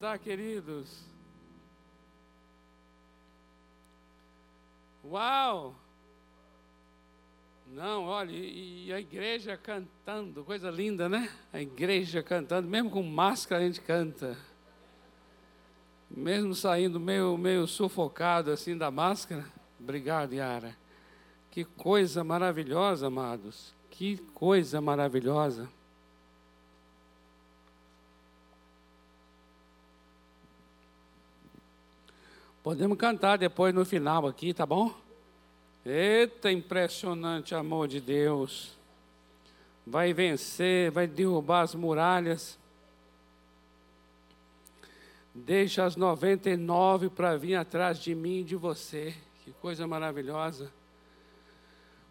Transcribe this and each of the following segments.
Tá, queridos? Uau! Não, olha, e a igreja cantando, coisa linda, né? A igreja cantando, mesmo com máscara a gente canta. Mesmo saindo meio, meio sufocado assim da máscara. Obrigado, Yara. Que coisa maravilhosa, amados. Que coisa maravilhosa. Podemos cantar depois no final aqui, tá bom? Eita, impressionante amor de Deus. Vai vencer, vai derrubar as muralhas. Deixa as 99 para vir atrás de mim e de você. Que coisa maravilhosa.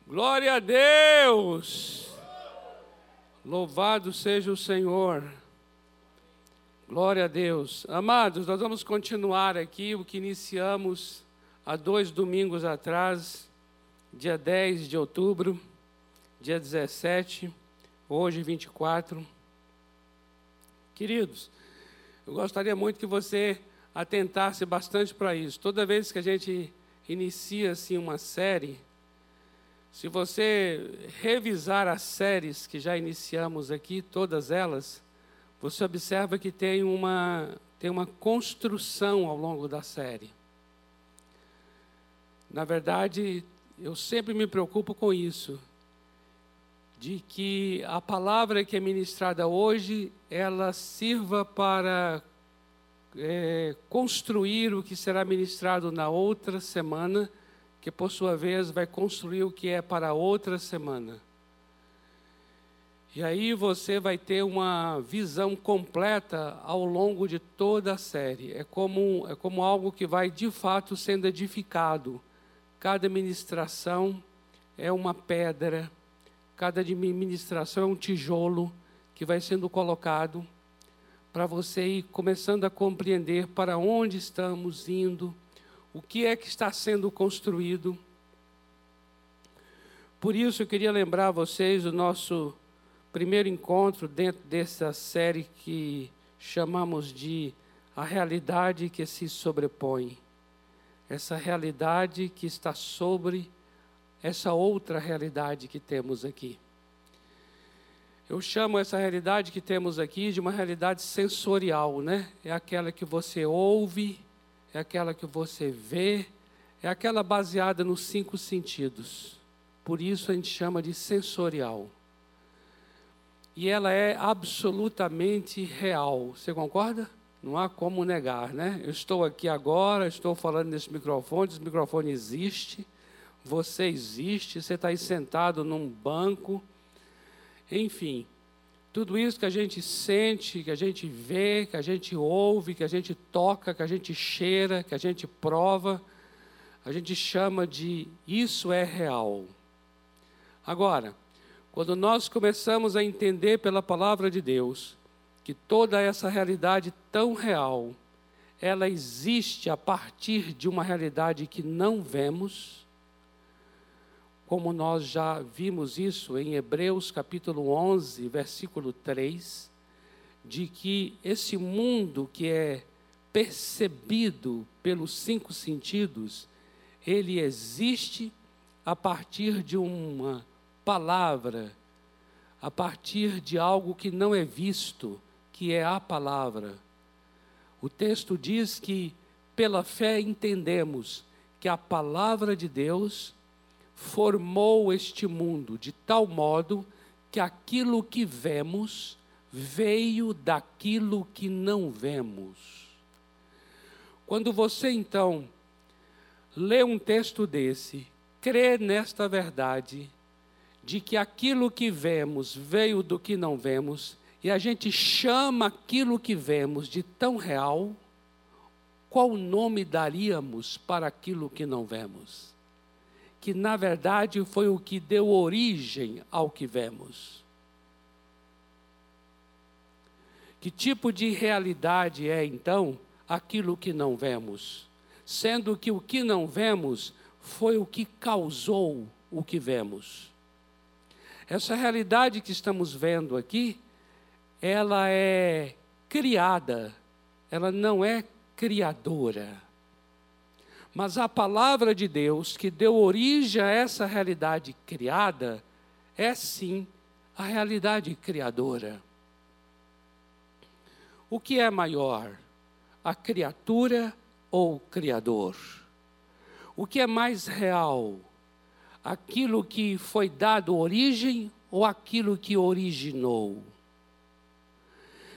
Glória a Deus! Louvado seja o Senhor. Glória a Deus. Amados, nós vamos continuar aqui o que iniciamos há dois domingos atrás, dia 10 de outubro, dia 17, hoje 24. Queridos, eu gostaria muito que você atentasse bastante para isso. Toda vez que a gente inicia assim uma série, se você revisar as séries que já iniciamos aqui, todas elas, você observa que tem uma, tem uma construção ao longo da série. Na verdade, eu sempre me preocupo com isso, de que a palavra que é ministrada hoje, ela sirva para é, construir o que será ministrado na outra semana, que por sua vez vai construir o que é para outra semana. E aí você vai ter uma visão completa ao longo de toda a série. É como, é como algo que vai de fato sendo edificado. Cada ministração é uma pedra, cada ministração é um tijolo que vai sendo colocado para você ir começando a compreender para onde estamos indo, o que é que está sendo construído. Por isso eu queria lembrar vocês o nosso primeiro encontro dentro dessa série que chamamos de A Realidade que se sobrepõe. Essa realidade que está sobre essa outra realidade que temos aqui. Eu chamo essa realidade que temos aqui de uma realidade sensorial, né? É aquela que você ouve, é aquela que você vê, é aquela baseada nos cinco sentidos. Por isso a gente chama de sensorial e ela é absolutamente real. Você concorda? Não há como negar, né? Eu estou aqui agora, estou falando nesse microfone, esse microfone existe, você existe, você está aí sentado num banco, enfim, tudo isso que a gente sente, que a gente vê, que a gente ouve, que a gente toca, que a gente cheira, que a gente prova, a gente chama de isso é real. Agora, quando nós começamos a entender pela palavra de Deus que toda essa realidade tão real, ela existe a partir de uma realidade que não vemos, como nós já vimos isso em Hebreus capítulo 11, versículo 3, de que esse mundo que é percebido pelos cinco sentidos, ele existe a partir de uma palavra a partir de algo que não é visto, que é a palavra. O texto diz que pela fé entendemos que a palavra de Deus formou este mundo de tal modo que aquilo que vemos veio daquilo que não vemos. Quando você então lê um texto desse, crê nesta verdade, de que aquilo que vemos veio do que não vemos, e a gente chama aquilo que vemos de tão real, qual nome daríamos para aquilo que não vemos? Que na verdade foi o que deu origem ao que vemos. Que tipo de realidade é então aquilo que não vemos? Sendo que o que não vemos foi o que causou o que vemos. Essa realidade que estamos vendo aqui, ela é criada ela não é criadora. Mas a palavra de Deus, que deu origem a essa realidade criada, é sim a realidade criadora. O que é maior, a criatura ou o Criador? O que é mais real, aquilo que foi dado origem ou aquilo que originou?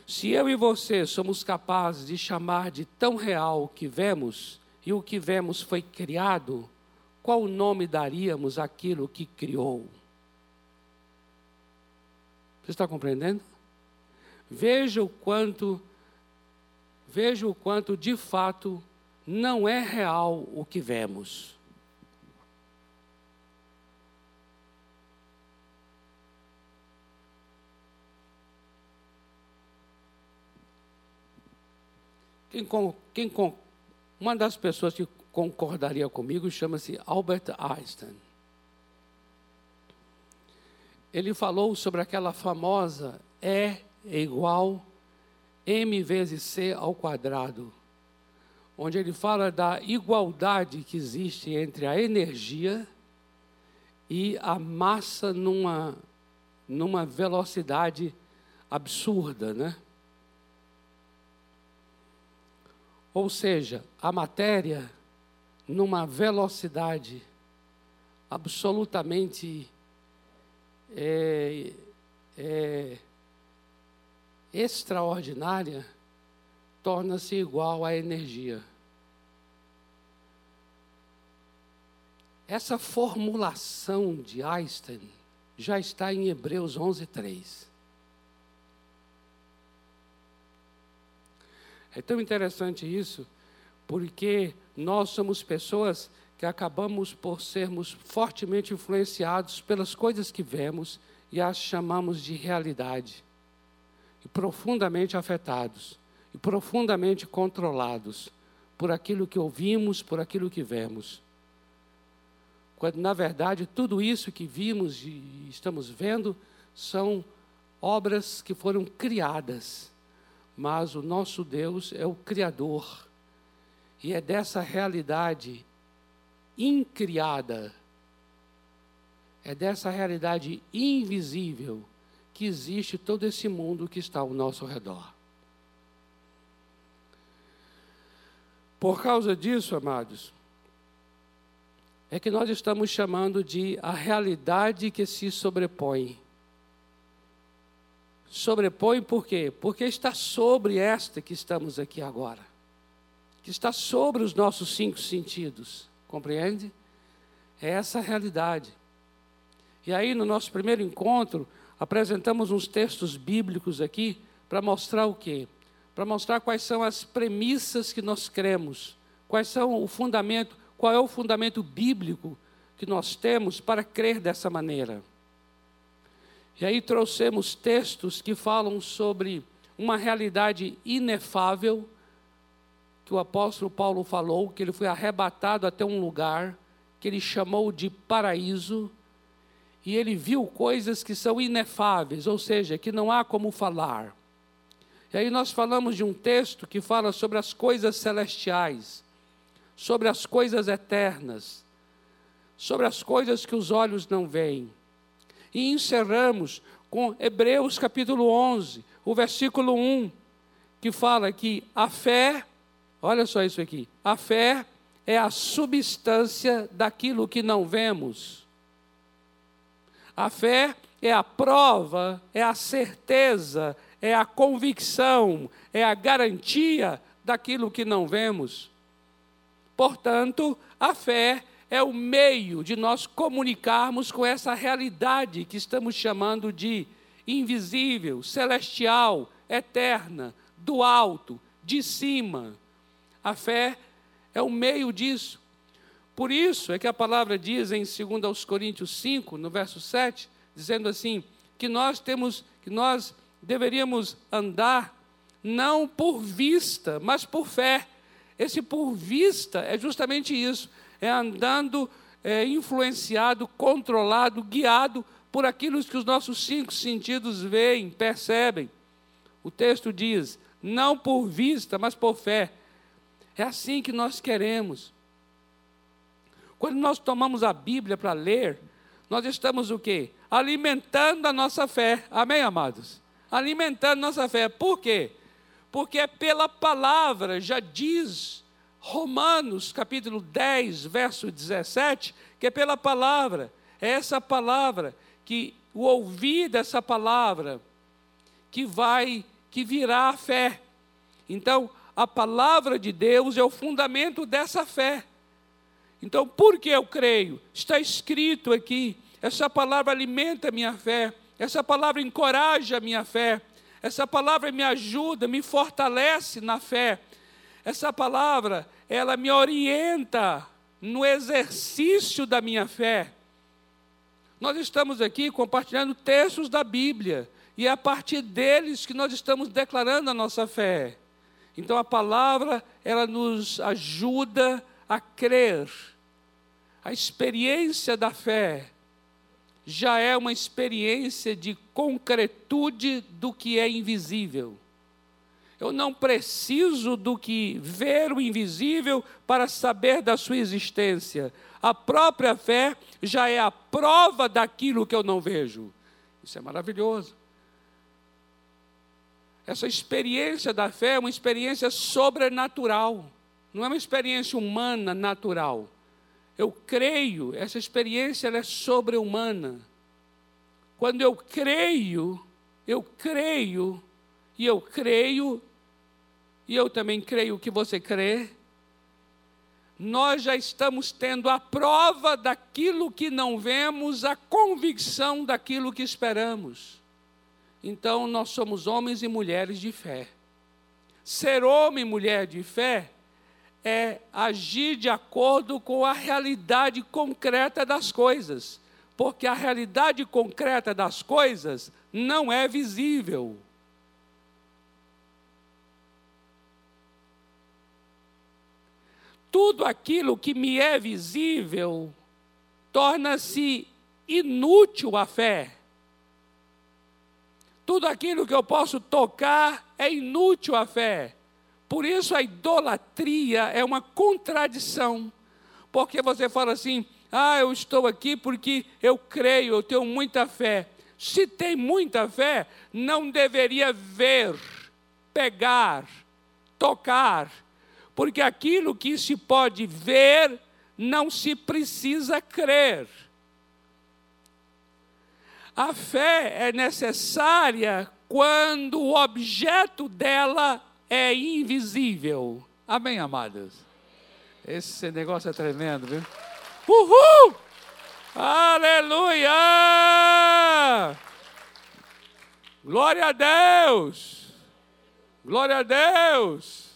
Se eu e você somos capazes de chamar de tão real o que vemos, e o que vemos foi criado, qual nome daríamos àquilo que criou? Você está compreendendo? Veja o quanto, veja o quanto de fato não é real o que vemos. Quem, quem, uma das pessoas que concordaria comigo chama-se Albert Einstein. Ele falou sobre aquela famosa E é igual m vezes c ao quadrado, onde ele fala da igualdade que existe entre a energia e a massa numa, numa velocidade absurda, né? Ou seja, a matéria numa velocidade absolutamente é, é, extraordinária torna-se igual à energia. Essa formulação de Einstein já está em Hebreus 11, 3. É tão interessante isso, porque nós somos pessoas que acabamos por sermos fortemente influenciados pelas coisas que vemos e as chamamos de realidade. E profundamente afetados, e profundamente controlados por aquilo que ouvimos, por aquilo que vemos. Quando, na verdade, tudo isso que vimos e estamos vendo são obras que foram criadas mas o nosso Deus é o Criador. E é dessa realidade incriada, é dessa realidade invisível que existe todo esse mundo que está ao nosso redor. Por causa disso, amados, é que nós estamos chamando de a realidade que se sobrepõe sobrepõe por quê? Porque está sobre esta que estamos aqui agora. Que está sobre os nossos cinco sentidos. Compreende? É essa a realidade. E aí, no nosso primeiro encontro, apresentamos uns textos bíblicos aqui para mostrar o quê? Para mostrar quais são as premissas que nós cremos, quais são o fundamento, qual é o fundamento bíblico que nós temos para crer dessa maneira. E aí trouxemos textos que falam sobre uma realidade inefável, que o apóstolo Paulo falou, que ele foi arrebatado até um lugar que ele chamou de paraíso, e ele viu coisas que são inefáveis, ou seja, que não há como falar. E aí nós falamos de um texto que fala sobre as coisas celestiais, sobre as coisas eternas, sobre as coisas que os olhos não veem. E encerramos com Hebreus capítulo 11, o versículo 1, que fala que a fé, olha só isso aqui, a fé é a substância daquilo que não vemos. A fé é a prova, é a certeza, é a convicção, é a garantia daquilo que não vemos. Portanto, a fé é o meio de nós comunicarmos com essa realidade que estamos chamando de invisível, celestial, eterna, do alto, de cima. A fé é o meio disso. Por isso é que a palavra diz em 2 Coríntios 5, no verso 7, dizendo assim, que nós temos, que nós deveríamos andar não por vista, mas por fé. Esse por vista é justamente isso é andando é, influenciado, controlado, guiado por aquilo que os nossos cinco sentidos veem, percebem. O texto diz: não por vista, mas por fé. É assim que nós queremos. Quando nós tomamos a Bíblia para ler, nós estamos o quê? Alimentando a nossa fé. Amém, amados? Alimentando nossa fé. Por quê? Porque é pela palavra, já diz Romanos capítulo 10, verso 17, que é pela palavra. É essa palavra que o ouvir dessa palavra que vai que virá a fé. Então, a palavra de Deus é o fundamento dessa fé. Então, por que eu creio? Está escrito aqui. Essa palavra alimenta minha fé. Essa palavra encoraja minha fé. Essa palavra me ajuda, me fortalece na fé. Essa palavra, ela me orienta no exercício da minha fé. Nós estamos aqui compartilhando textos da Bíblia, e é a partir deles que nós estamos declarando a nossa fé. Então a palavra, ela nos ajuda a crer. A experiência da fé já é uma experiência de concretude do que é invisível. Eu não preciso do que ver o invisível para saber da sua existência. A própria fé já é a prova daquilo que eu não vejo. Isso é maravilhoso. Essa experiência da fé é uma experiência sobrenatural, não é uma experiência humana natural. Eu creio, essa experiência é sobre-humana. Quando eu creio, eu creio, e eu creio, e eu também creio que você crê, nós já estamos tendo a prova daquilo que não vemos, a convicção daquilo que esperamos. Então, nós somos homens e mulheres de fé. Ser homem e mulher de fé é agir de acordo com a realidade concreta das coisas, porque a realidade concreta das coisas não é visível. Tudo aquilo que me é visível torna-se inútil a fé. Tudo aquilo que eu posso tocar é inútil a fé. Por isso a idolatria é uma contradição. Porque você fala assim: ah, eu estou aqui porque eu creio, eu tenho muita fé. Se tem muita fé, não deveria ver, pegar, tocar, porque aquilo que se pode ver não se precisa crer. A fé é necessária quando o objeto dela é invisível. Amém, amados? Esse negócio é tremendo, viu? Uhul! Aleluia! Glória a Deus! Glória a Deus!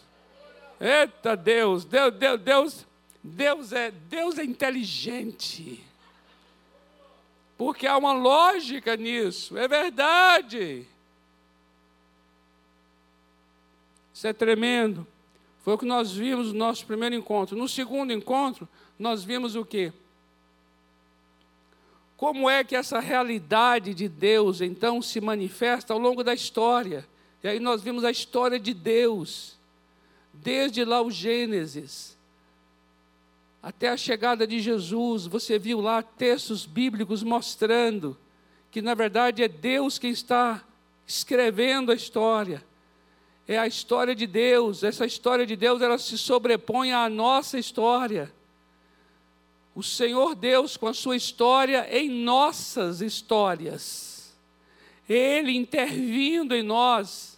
Eita Deus, Deus, Deus, Deus, Deus é, Deus é inteligente porque há uma lógica nisso, é verdade. Isso é tremendo. Foi o que nós vimos no nosso primeiro encontro. No segundo encontro, nós vimos o quê? Como é que essa realidade de Deus então se manifesta ao longo da história? E aí nós vimos a história de Deus, desde lá o Gênesis até a chegada de Jesus, você viu lá textos bíblicos mostrando que na verdade é Deus quem está escrevendo a história. É a história de Deus, essa história de Deus ela se sobrepõe à nossa história. O Senhor Deus com a sua história em nossas histórias. Ele intervindo em nós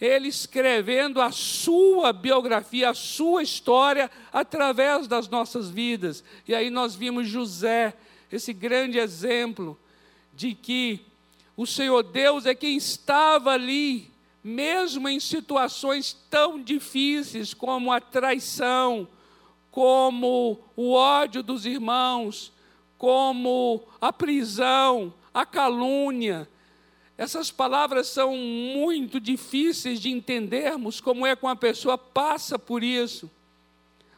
ele escrevendo a sua biografia, a sua história através das nossas vidas. E aí nós vimos José, esse grande exemplo de que o Senhor Deus é quem estava ali, mesmo em situações tão difíceis como a traição, como o ódio dos irmãos, como a prisão, a calúnia, essas palavras são muito difíceis de entendermos como é que uma pessoa passa por isso.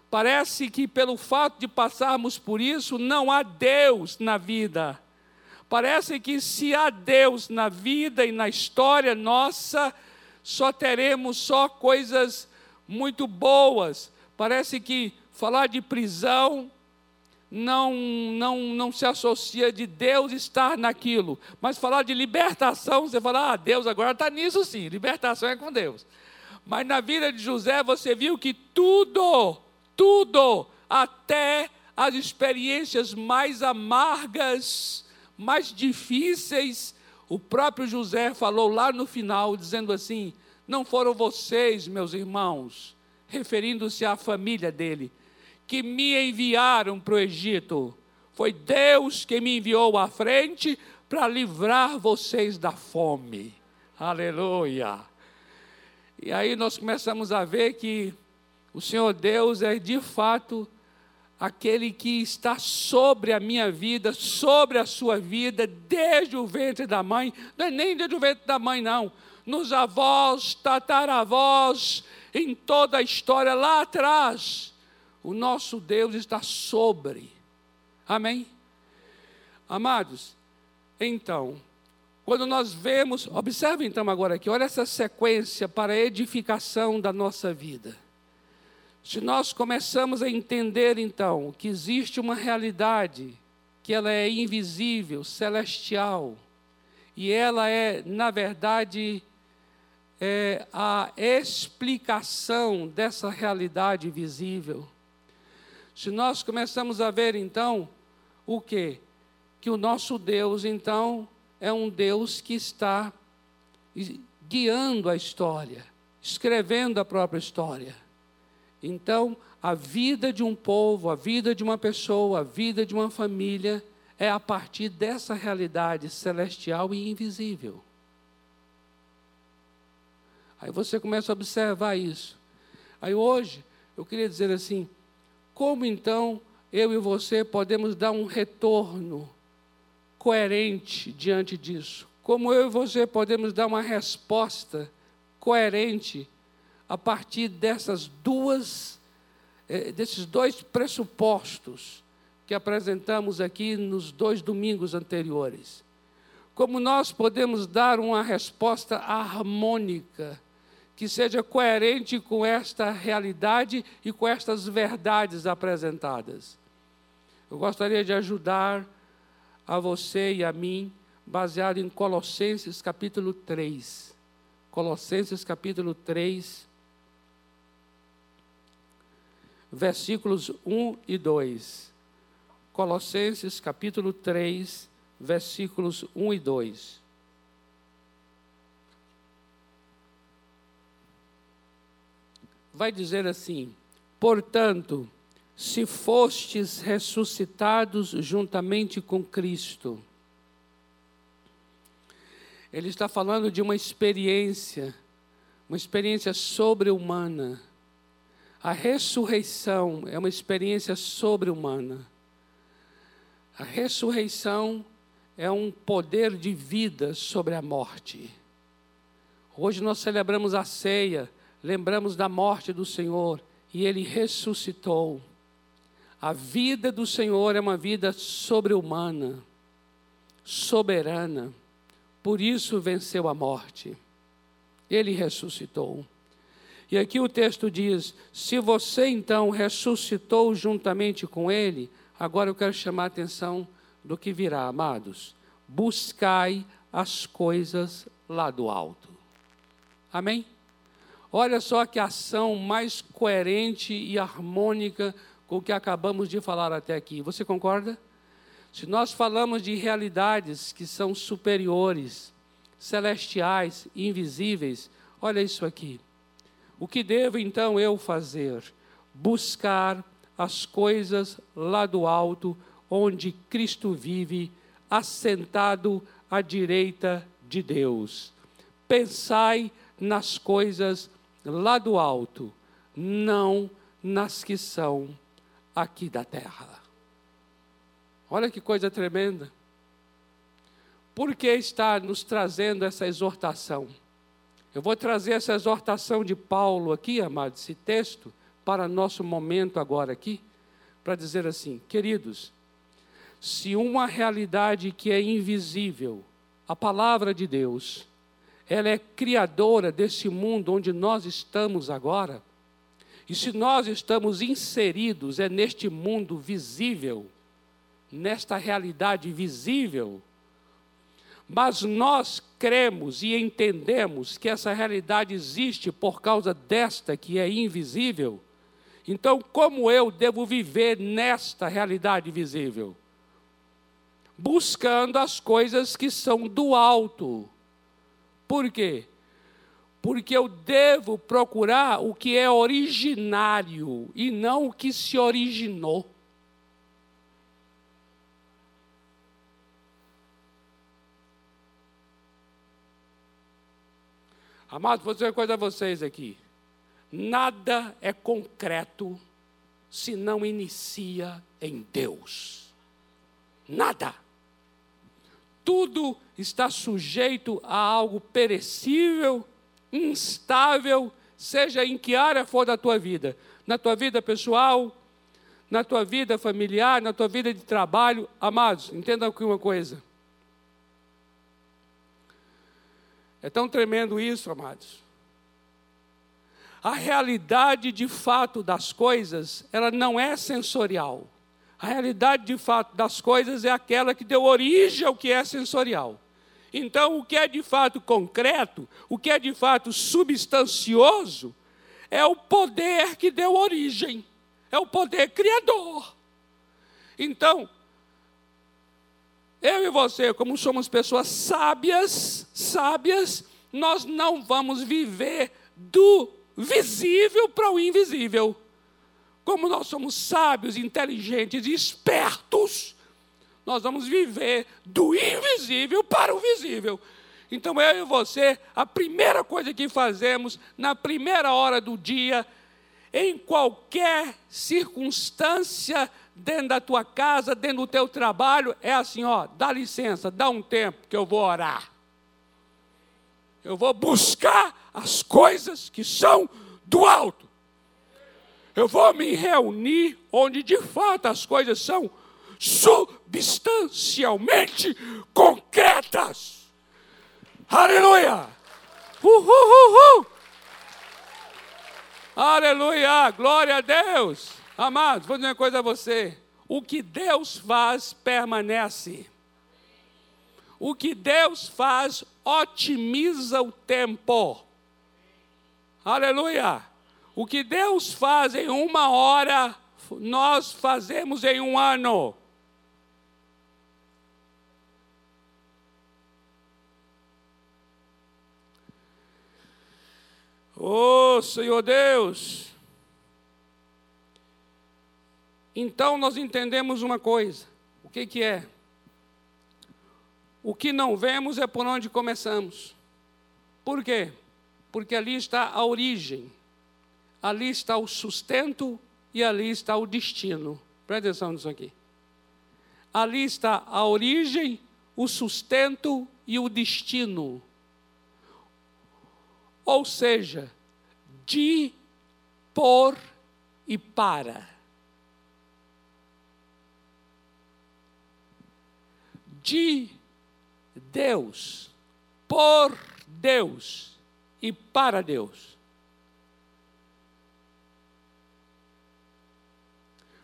Parece que pelo fato de passarmos por isso, não há Deus na vida. Parece que se há Deus na vida e na história nossa, só teremos só coisas muito boas. Parece que falar de prisão não, não, não se associa de Deus estar naquilo. Mas falar de libertação, você fala, ah, Deus agora está nisso sim, libertação é com Deus. Mas na vida de José você viu que tudo, tudo, até as experiências mais amargas, mais difíceis, o próprio José falou lá no final, dizendo assim: Não foram vocês, meus irmãos, referindo-se à família dele, que me enviaram para o Egito. Foi Deus que me enviou à frente para livrar vocês da fome. Aleluia. E aí nós começamos a ver que o Senhor Deus é de fato aquele que está sobre a minha vida, sobre a sua vida, desde o ventre da mãe, não é nem desde o ventre da mãe, não, nos avós, tataravós, em toda a história lá atrás. O nosso Deus está sobre. Amém? Amados, então, quando nós vemos, observe então agora aqui, olha essa sequência para a edificação da nossa vida. Se nós começamos a entender então que existe uma realidade que ela é invisível, celestial, e ela é, na verdade, é a explicação dessa realidade visível. Se nós começamos a ver então o que? Que o nosso Deus então é um Deus que está guiando a história, escrevendo a própria história. Então, a vida de um povo, a vida de uma pessoa, a vida de uma família é a partir dessa realidade celestial e invisível. Aí você começa a observar isso. Aí hoje, eu queria dizer assim: como então eu e você podemos dar um retorno coerente diante disso? Como eu e você podemos dar uma resposta coerente a partir dessas duas, eh, desses dois pressupostos que apresentamos aqui nos dois domingos anteriores? Como nós podemos dar uma resposta harmônica? Que seja coerente com esta realidade e com estas verdades apresentadas. Eu gostaria de ajudar a você e a mim, baseado em Colossenses capítulo 3. Colossenses capítulo 3, versículos 1 e 2. Colossenses capítulo 3, versículos 1 e 2. Vai dizer assim: Portanto, se fostes ressuscitados juntamente com Cristo. Ele está falando de uma experiência, uma experiência sobre-humana. A ressurreição é uma experiência sobre-humana. A ressurreição é um poder de vida sobre a morte. Hoje nós celebramos a ceia lembramos da morte do Senhor e ele ressuscitou. A vida do Senhor é uma vida sobre-humana, soberana, por isso venceu a morte. Ele ressuscitou. E aqui o texto diz: se você então ressuscitou juntamente com ele, agora eu quero chamar a atenção do que virá, amados. Buscai as coisas lá do alto. Amém? Olha só que ação mais coerente e harmônica com o que acabamos de falar até aqui. Você concorda? Se nós falamos de realidades que são superiores, celestiais, invisíveis, olha isso aqui. O que devo então eu fazer? Buscar as coisas lá do alto, onde Cristo vive, assentado à direita de Deus. Pensai nas coisas lá do alto, não nas que são aqui da terra. Olha que coisa tremenda. Por que está nos trazendo essa exortação? Eu vou trazer essa exortação de Paulo aqui, amado, esse texto, para nosso momento agora aqui, para dizer assim: queridos, se uma realidade que é invisível, a palavra de Deus, ela é criadora desse mundo onde nós estamos agora. E se nós estamos inseridos é neste mundo visível, nesta realidade visível, mas nós cremos e entendemos que essa realidade existe por causa desta que é invisível. Então, como eu devo viver nesta realidade visível? Buscando as coisas que são do alto. Por quê? Porque eu devo procurar o que é originário e não o que se originou. Amados, vou dizer uma coisa a vocês aqui. Nada é concreto se não inicia em Deus. Nada. Tudo está sujeito a algo perecível, instável, seja em que área for da tua vida. Na tua vida pessoal, na tua vida familiar, na tua vida de trabalho. Amados, entendam aqui uma coisa. É tão tremendo isso, amados. A realidade de fato das coisas, ela não é sensorial. A realidade de fato das coisas é aquela que deu origem ao que é sensorial. Então, o que é de fato concreto, o que é de fato substancioso, é o poder que deu origem, é o poder criador. Então, eu e você, como somos pessoas sábias, sábias, nós não vamos viver do visível para o invisível. Como nós somos sábios, inteligentes e espertos, nós vamos viver do invisível para o visível. Então eu e você, a primeira coisa que fazemos na primeira hora do dia, em qualquer circunstância dentro da tua casa, dentro do teu trabalho, é assim, ó, dá licença, dá um tempo que eu vou orar. Eu vou buscar as coisas que são do alto. Eu vou me reunir onde de fato as coisas são substancialmente concretas. Aleluia! Uhul, uhul. Aleluia! Glória a Deus! Amados, vou dizer uma coisa a você. O que Deus faz permanece. O que Deus faz otimiza o tempo. Aleluia. O que Deus faz em uma hora, nós fazemos em um ano. Oh, Senhor Deus, Então nós entendemos uma coisa: o que, que é? O que não vemos é por onde começamos. Por quê? Porque ali está a origem, ali está o sustento e ali está o destino. Presta atenção nisso aqui. Ali está a origem, o sustento e o destino. Ou seja, de, por e para. de Deus, por Deus e para Deus.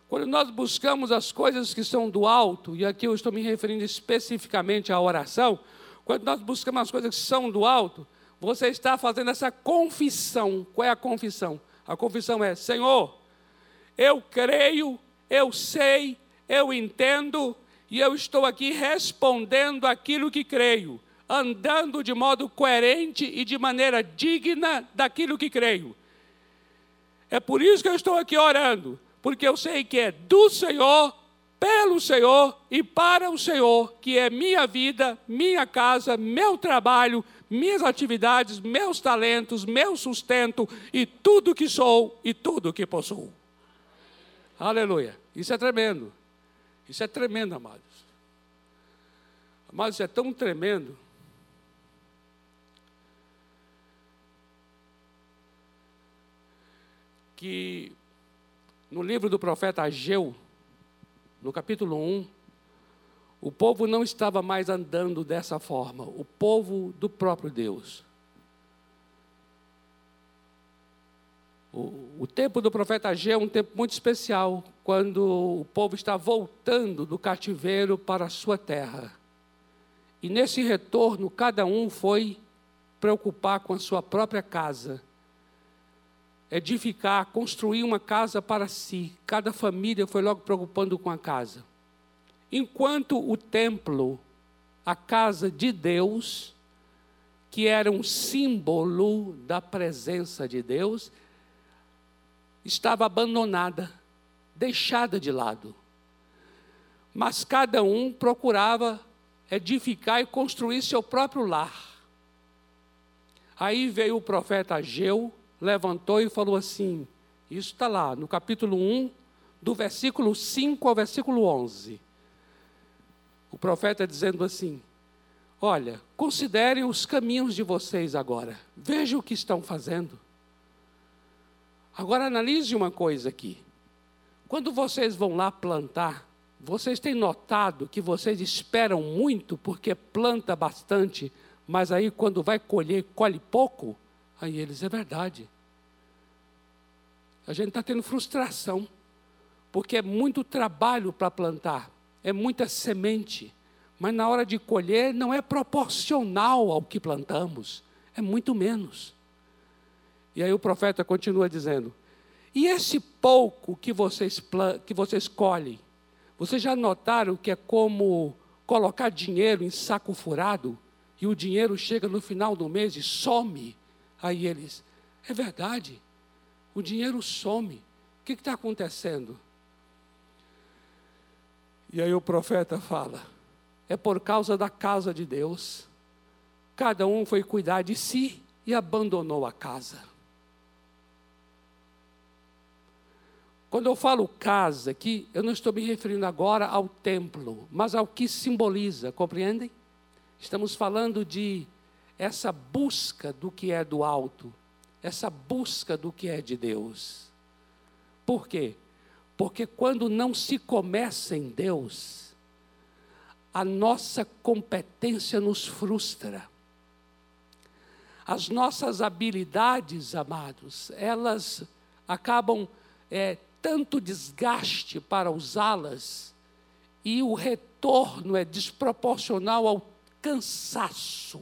Quando nós buscamos as coisas que são do alto, e aqui eu estou me referindo especificamente à oração, quando nós buscamos as coisas que são do alto, você está fazendo essa confissão. Qual é a confissão? A confissão é: Senhor, eu creio, eu sei, eu entendo, e eu estou aqui respondendo aquilo que creio, andando de modo coerente e de maneira digna daquilo que creio. É por isso que eu estou aqui orando, porque eu sei que é do Senhor, pelo Senhor e para o Senhor, que é minha vida, minha casa, meu trabalho, minhas atividades, meus talentos, meu sustento e tudo que sou e tudo que possuo. Aleluia. Isso é tremendo. Isso é tremendo, amados. Amados, isso é tão tremendo. Que no livro do profeta Ageu, no capítulo 1, o povo não estava mais andando dessa forma, o povo do próprio Deus. O, o tempo do profeta Ageu é um tempo muito especial, quando o povo está voltando do cativeiro para a sua terra. E nesse retorno, cada um foi preocupar com a sua própria casa edificar, construir uma casa para si. Cada família foi logo preocupando com a casa. Enquanto o templo, a casa de Deus, que era um símbolo da presença de Deus, estava abandonada, deixada de lado. Mas cada um procurava edificar e construir seu próprio lar. Aí veio o profeta Ageu, levantou e falou assim: Isso está lá no capítulo 1, do versículo 5 ao versículo 11. O profeta dizendo assim: Olha, considerem os caminhos de vocês agora, vejam o que estão fazendo. Agora analise uma coisa aqui. Quando vocês vão lá plantar, vocês têm notado que vocês esperam muito porque planta bastante, mas aí quando vai colher, colhe pouco? Aí eles, é verdade. A gente está tendo frustração, porque é muito trabalho para plantar, é muita semente, mas na hora de colher não é proporcional ao que plantamos, é muito menos. E aí o profeta continua dizendo: E esse pouco que vocês, que vocês colhem, vocês já notaram que é como colocar dinheiro em saco furado e o dinheiro chega no final do mês e some? Aí eles, é verdade, o dinheiro some. O que está acontecendo? E aí o profeta fala: é por causa da casa de Deus. Cada um foi cuidar de si e abandonou a casa. Quando eu falo casa aqui, eu não estou me referindo agora ao templo, mas ao que simboliza, compreendem? Estamos falando de essa busca do que é do alto, essa busca do que é de Deus. Por quê? Porque quando não se começa em Deus, a nossa competência nos frustra. As nossas habilidades, amados, elas acabam é, tanto desgaste para usá-las e o retorno é desproporcional ao cansaço.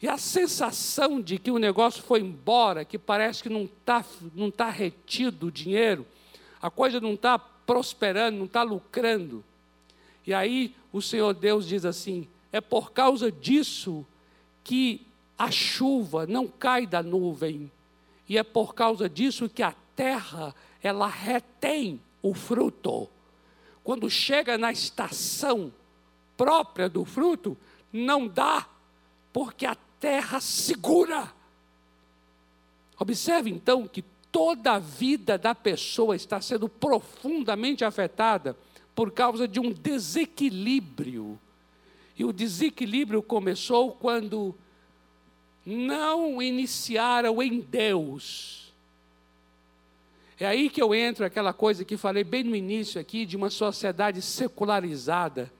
E a sensação de que o negócio foi embora, que parece que não está não tá retido o dinheiro, a coisa não está prosperando, não está lucrando. E aí o Senhor Deus diz assim: é por causa disso que a chuva não cai da nuvem, e é por causa disso que a terra, ela retém o fruto. Quando chega na estação própria do fruto, não dá, porque a terra segura. Observe então que toda a vida da pessoa está sendo profundamente afetada por causa de um desequilíbrio. E o desequilíbrio começou quando não iniciaram em Deus. É aí que eu entro aquela coisa que falei bem no início aqui de uma sociedade secularizada.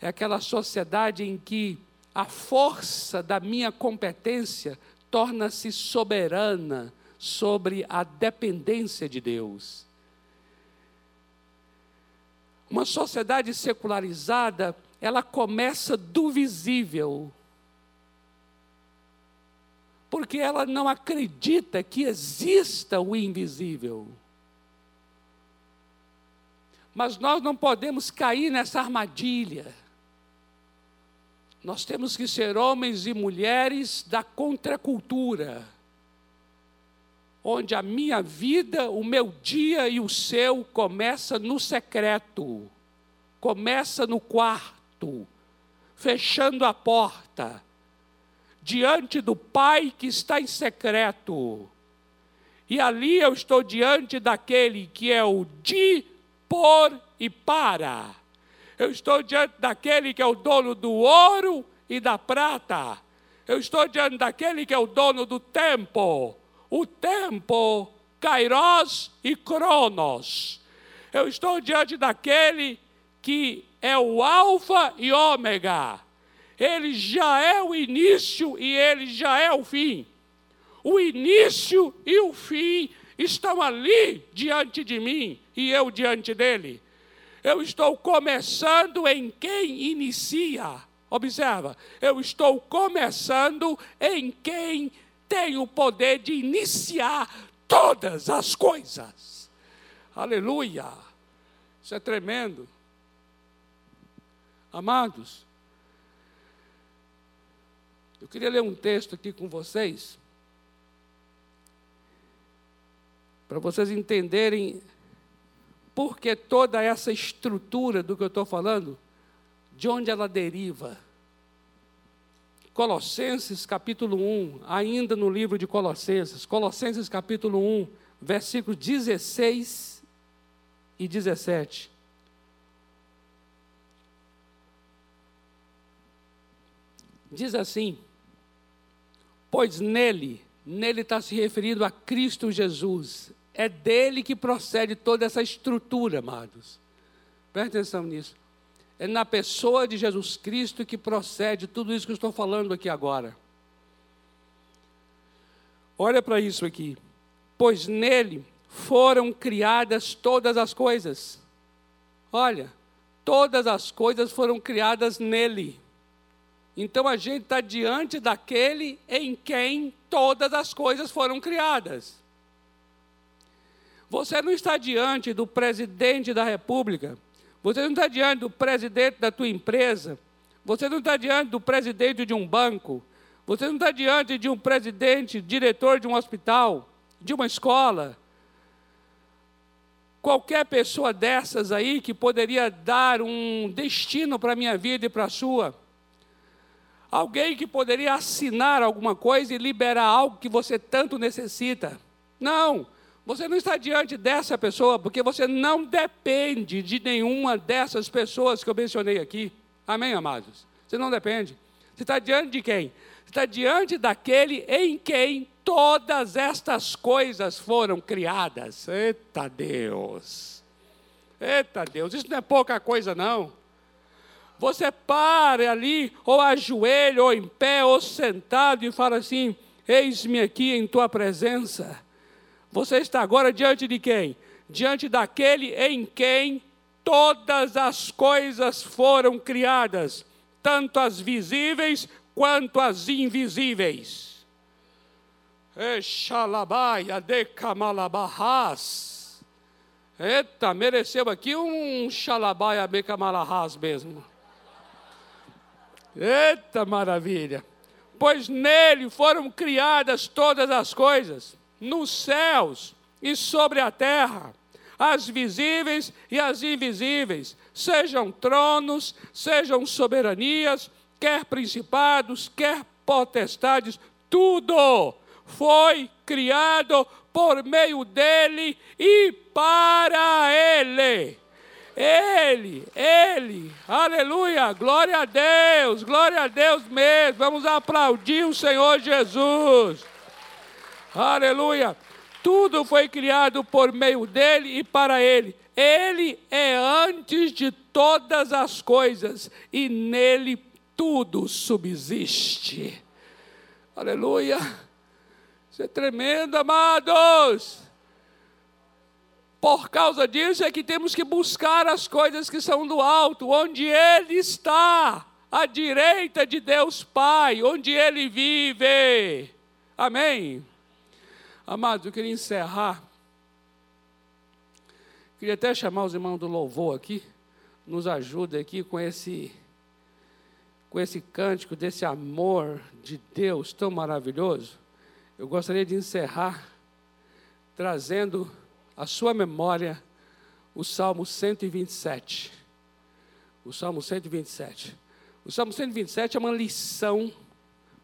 É aquela sociedade em que a força da minha competência torna-se soberana sobre a dependência de Deus. Uma sociedade secularizada, ela começa do visível, porque ela não acredita que exista o invisível. Mas nós não podemos cair nessa armadilha. Nós temos que ser homens e mulheres da contracultura, onde a minha vida, o meu dia e o seu começa no secreto, começa no quarto, fechando a porta diante do Pai que está em secreto. E ali eu estou diante daquele que é o de, por e para. Eu estou diante daquele que é o dono do ouro e da prata. Eu estou diante daquele que é o dono do tempo. O tempo, Kairos e Cronos. Eu estou diante daquele que é o Alfa e Ômega ele já é o início e ele já é o fim. o início e o fim estão ali diante de mim e eu diante dele. Eu estou começando em quem inicia. Observa, eu estou começando em quem tem o poder de iniciar todas as coisas. Aleluia! Isso é tremendo. Amados, eu queria ler um texto aqui com vocês, para vocês entenderem por que toda essa estrutura do que eu estou falando, de onde ela deriva. Colossenses capítulo 1, ainda no livro de Colossenses, Colossenses capítulo 1, versículos 16 e 17. Diz assim: Pois nele, nele está se referindo a Cristo Jesus, é dele que procede toda essa estrutura, amados. Preste atenção nisso. É na pessoa de Jesus Cristo que procede tudo isso que eu estou falando aqui agora. Olha para isso aqui. Pois nele foram criadas todas as coisas. Olha, todas as coisas foram criadas nele. Então a gente está diante daquele em quem todas as coisas foram criadas. Você não está diante do presidente da República, você não está diante do presidente da tua empresa, você não está diante do presidente de um banco, você não está diante de um presidente, diretor de um hospital, de uma escola. Qualquer pessoa dessas aí que poderia dar um destino para a minha vida e para a sua. Alguém que poderia assinar alguma coisa e liberar algo que você tanto necessita. Não, você não está diante dessa pessoa, porque você não depende de nenhuma dessas pessoas que eu mencionei aqui. Amém, amados? Você não depende. Você está diante de quem? Você está diante daquele em quem todas estas coisas foram criadas. Eita Deus! Eita Deus, isso não é pouca coisa, não. Você para ali, ou ajoelha, ou em pé, ou sentado, e fala assim: Eis-me aqui em tua presença. Você está agora diante de quem? Diante daquele em quem todas as coisas foram criadas, tanto as visíveis quanto as invisíveis. Exalabaia de Kamalabarras. Eita, mereceu aqui um xalabaia de Kamalahas mesmo. Eita maravilha! Pois nele foram criadas todas as coisas, nos céus e sobre a terra, as visíveis e as invisíveis, sejam tronos, sejam soberanias, quer principados, quer potestades, tudo foi criado por meio dele e para ele. Ele, Ele, aleluia, glória a Deus, glória a Deus mesmo. Vamos aplaudir o Senhor Jesus. Aleluia. Tudo foi criado por meio dele e para ele. Ele é antes de todas as coisas e nele tudo subsiste. Aleluia. Isso é tremendo, amados. Por causa disso é que temos que buscar as coisas que são do alto, onde Ele está, à direita de Deus Pai, onde Ele vive. Amém? Amados, eu queria encerrar. Queria até chamar os irmãos do louvor aqui, nos ajuda aqui com esse com esse cântico desse amor de Deus tão maravilhoso. Eu gostaria de encerrar trazendo a sua memória o Salmo 127. O Salmo 127. O Salmo 127 é uma lição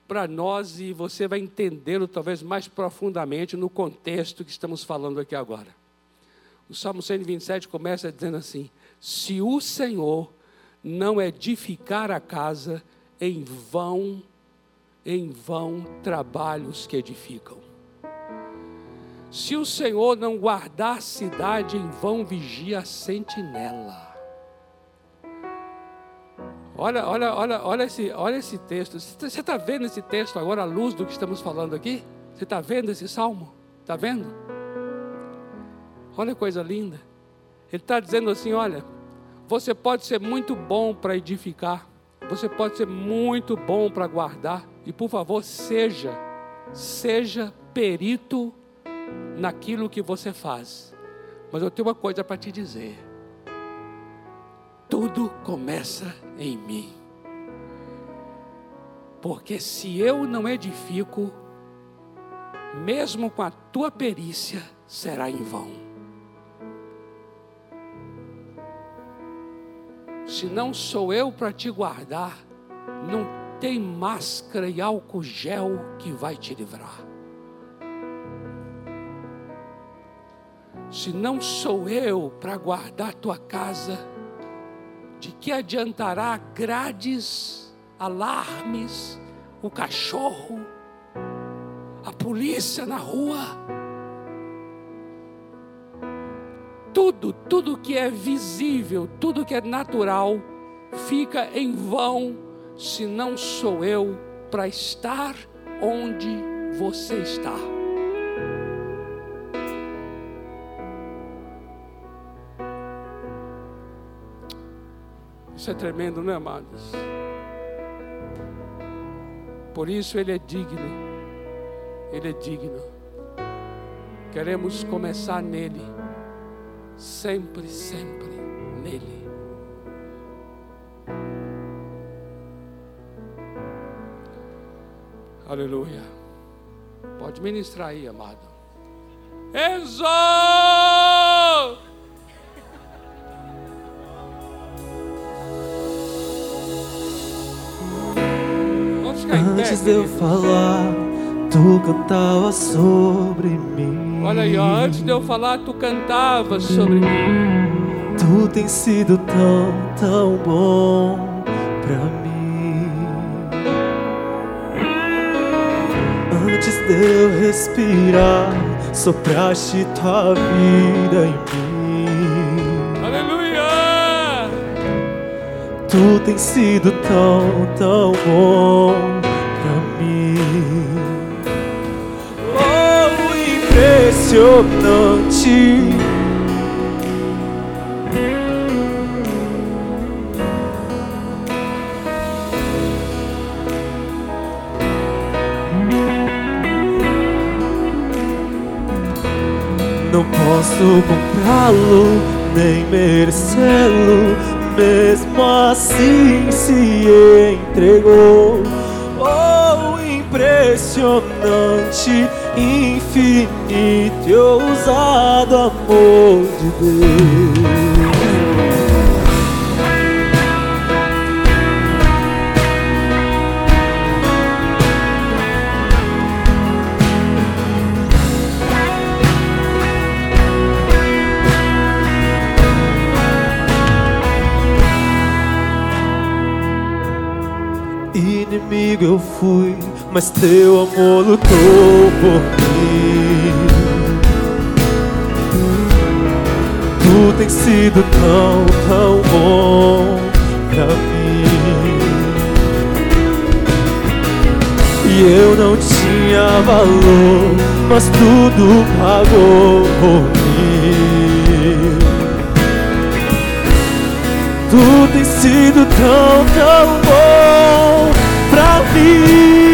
para nós e você vai entendê-lo talvez mais profundamente no contexto que estamos falando aqui agora. O Salmo 127 começa dizendo assim: Se o Senhor não edificar a casa, em vão, em vão trabalhos que edificam. Se o Senhor não guardar a cidade, em vão vigia a sentinela. Olha, olha, olha, olha esse, olha esse texto. Você está vendo esse texto agora à luz do que estamos falando aqui? Você está vendo esse salmo? Está vendo? Olha que coisa linda. Ele está dizendo assim: olha, você pode ser muito bom para edificar, você pode ser muito bom para guardar, e por favor, seja, seja perito naquilo que você faz. Mas eu tenho uma coisa para te dizer: tudo começa em mim. Porque se eu não edifico, mesmo com a tua perícia, será em vão. Se não sou eu para te guardar, não tem máscara e álcool gel que vai te livrar. Se não sou eu para guardar tua casa, de que adiantará grades, alarmes, o cachorro, a polícia na rua? tudo, tudo que é visível, tudo que é natural, fica em vão se não sou eu para estar onde você está. Isso é tremendo, não é, amados? Por isso ele é digno. Ele é digno. Queremos começar nele sempre, sempre nele. Aleluia. Pode ministrar aí, amado. Enzo! Antes de eu falar, tu cantava sobre mim. Olha aí, ó, antes de eu falar, tu cantavas sobre mim. Tu tens sido tão, tão bom pra mim. Antes de eu respirar, sopraste tua vida em mim. Aleluia! Tu tens sido tão, tão bom impressionante. Não posso comprá-lo, nem merecê-lo, mesmo assim se entregou. Oh, impressionante infinito e ousado amor de Deus. Inimigo eu fui mas teu amor lutou por mim. Tu tens sido tão, tão bom pra mim. E eu não tinha valor, mas tudo pagou por mim. Tu tens sido tão, tão bom pra mim.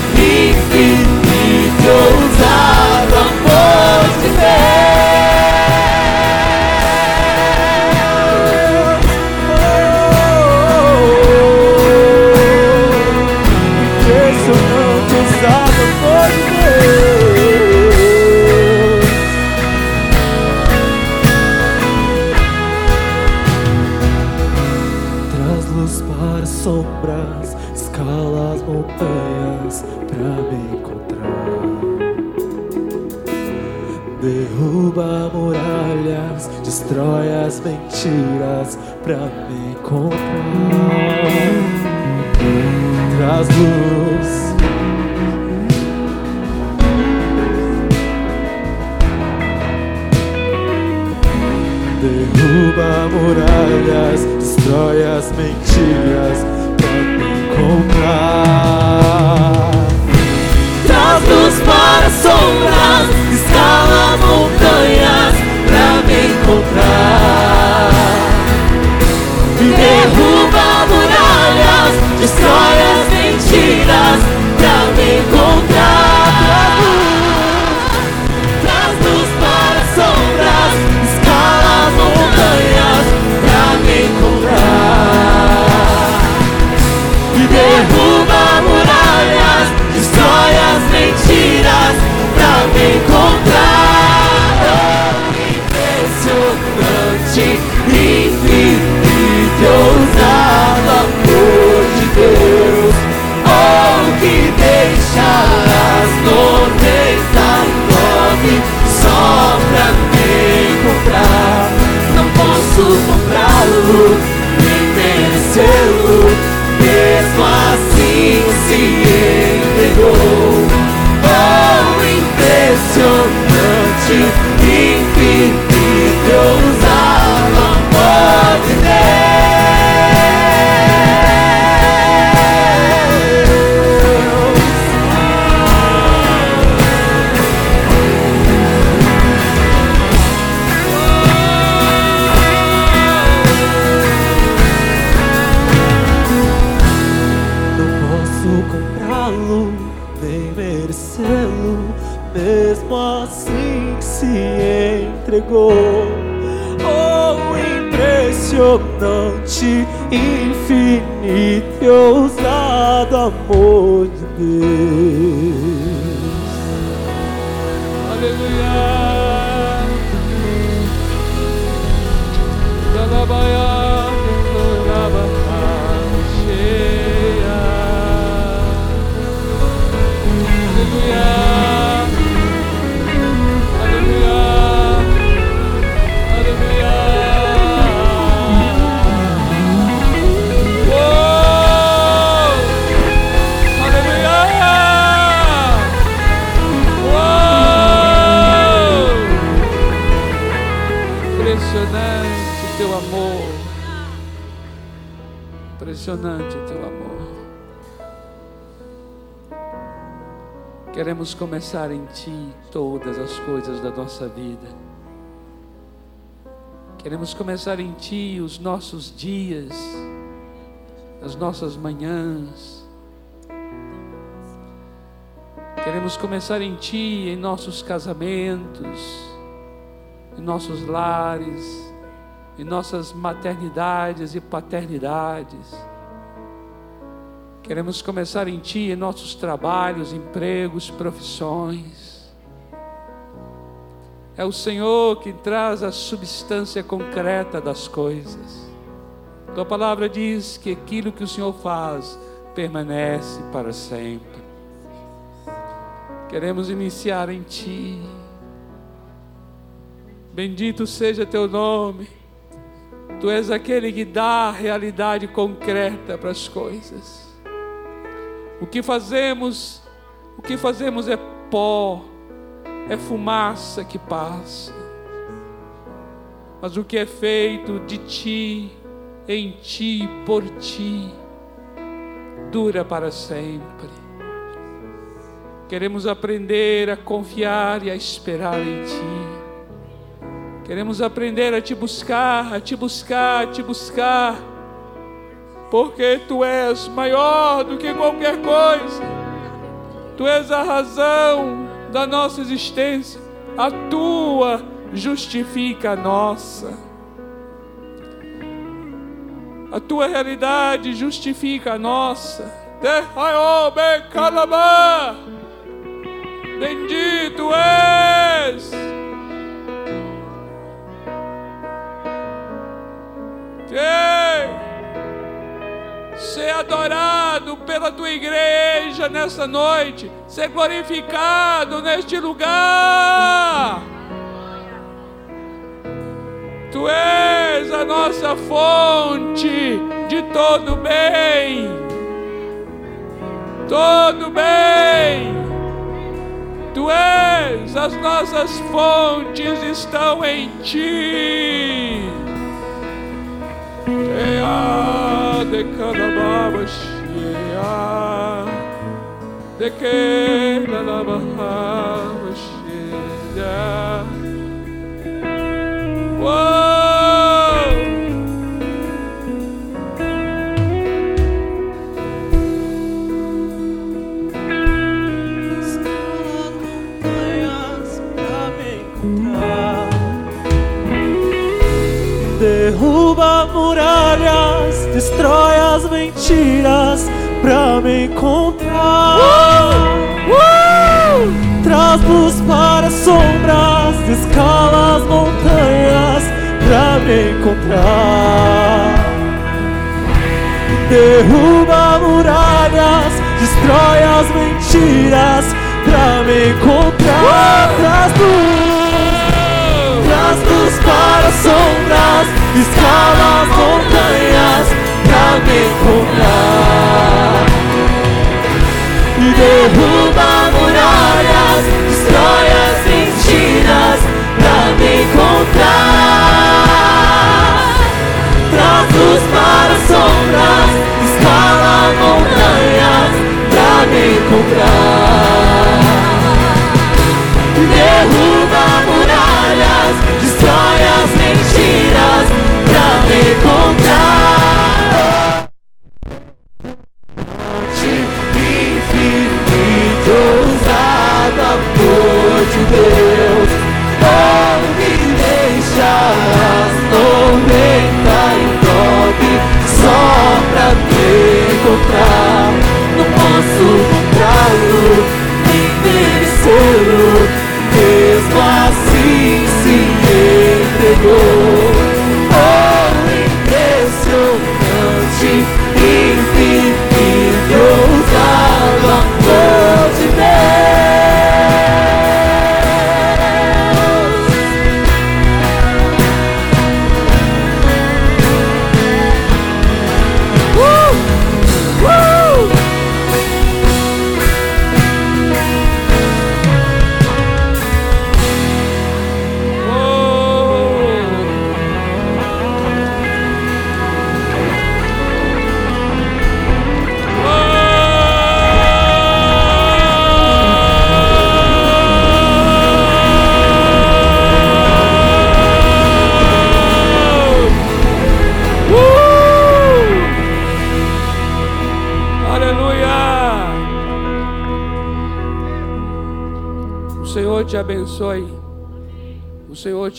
pra me impressionante, Impressionante o teu amor. Queremos começar em Ti todas as coisas da nossa vida. Queremos começar em Ti os nossos dias, as nossas manhãs. Queremos começar em Ti, em nossos casamentos, em nossos lares, em nossas maternidades e paternidades. Queremos começar em Ti, em nossos trabalhos, empregos, profissões. É o Senhor que traz a substância concreta das coisas. Tua palavra diz que aquilo que o Senhor faz permanece para sempre. Queremos iniciar em Ti. Bendito seja Teu nome. Tu és aquele que dá a realidade concreta para as coisas. O que fazemos, o que fazemos é pó, é fumaça que passa. Mas o que é feito de ti, em ti, por ti, dura para sempre. Queremos aprender a confiar e a esperar em ti. Queremos aprender a te buscar, a te buscar, a te buscar porque tu és maior do que qualquer coisa. Tu és a razão da nossa existência. A tua justifica a nossa. A tua realidade justifica a nossa. Bendito és. Ei! Ser adorado pela tua igreja nessa noite, ser glorificado neste lugar. Tu és a nossa fonte de todo bem. Todo bem. Tu és, as nossas fontes estão em ti. Ea de calababa shia, de que la bahava shia. Derruba muralhas, destrói as mentiras pra me encontrar. Traz luz para as sombras, escala as montanhas pra me encontrar. Derruba muralhas, destrói as mentiras pra me encontrar. Traz luz, traz luz para as sombras, escala as montanhas pra me encontrar. E derruba muralhas, destrói as mentiras pra me encontrar. Traz luz para as sombras, escala montanhas pra me encontrar. E derruba muralhas, destrói ousado amor de Deus, não me noventa e nove só pra te encontrar. Não posso comprá-lo, nem merecê-lo,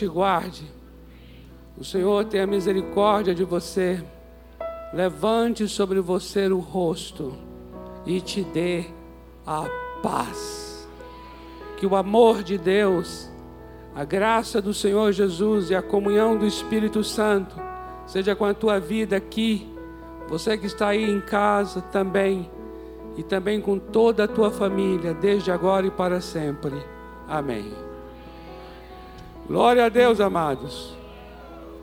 te guarde. O Senhor tenha misericórdia de você. Levante sobre você o rosto e te dê a paz. Que o amor de Deus, a graça do Senhor Jesus e a comunhão do Espírito Santo seja com a tua vida aqui, você que está aí em casa também, e também com toda a tua família, desde agora e para sempre. Amém. Glória a Deus, amados.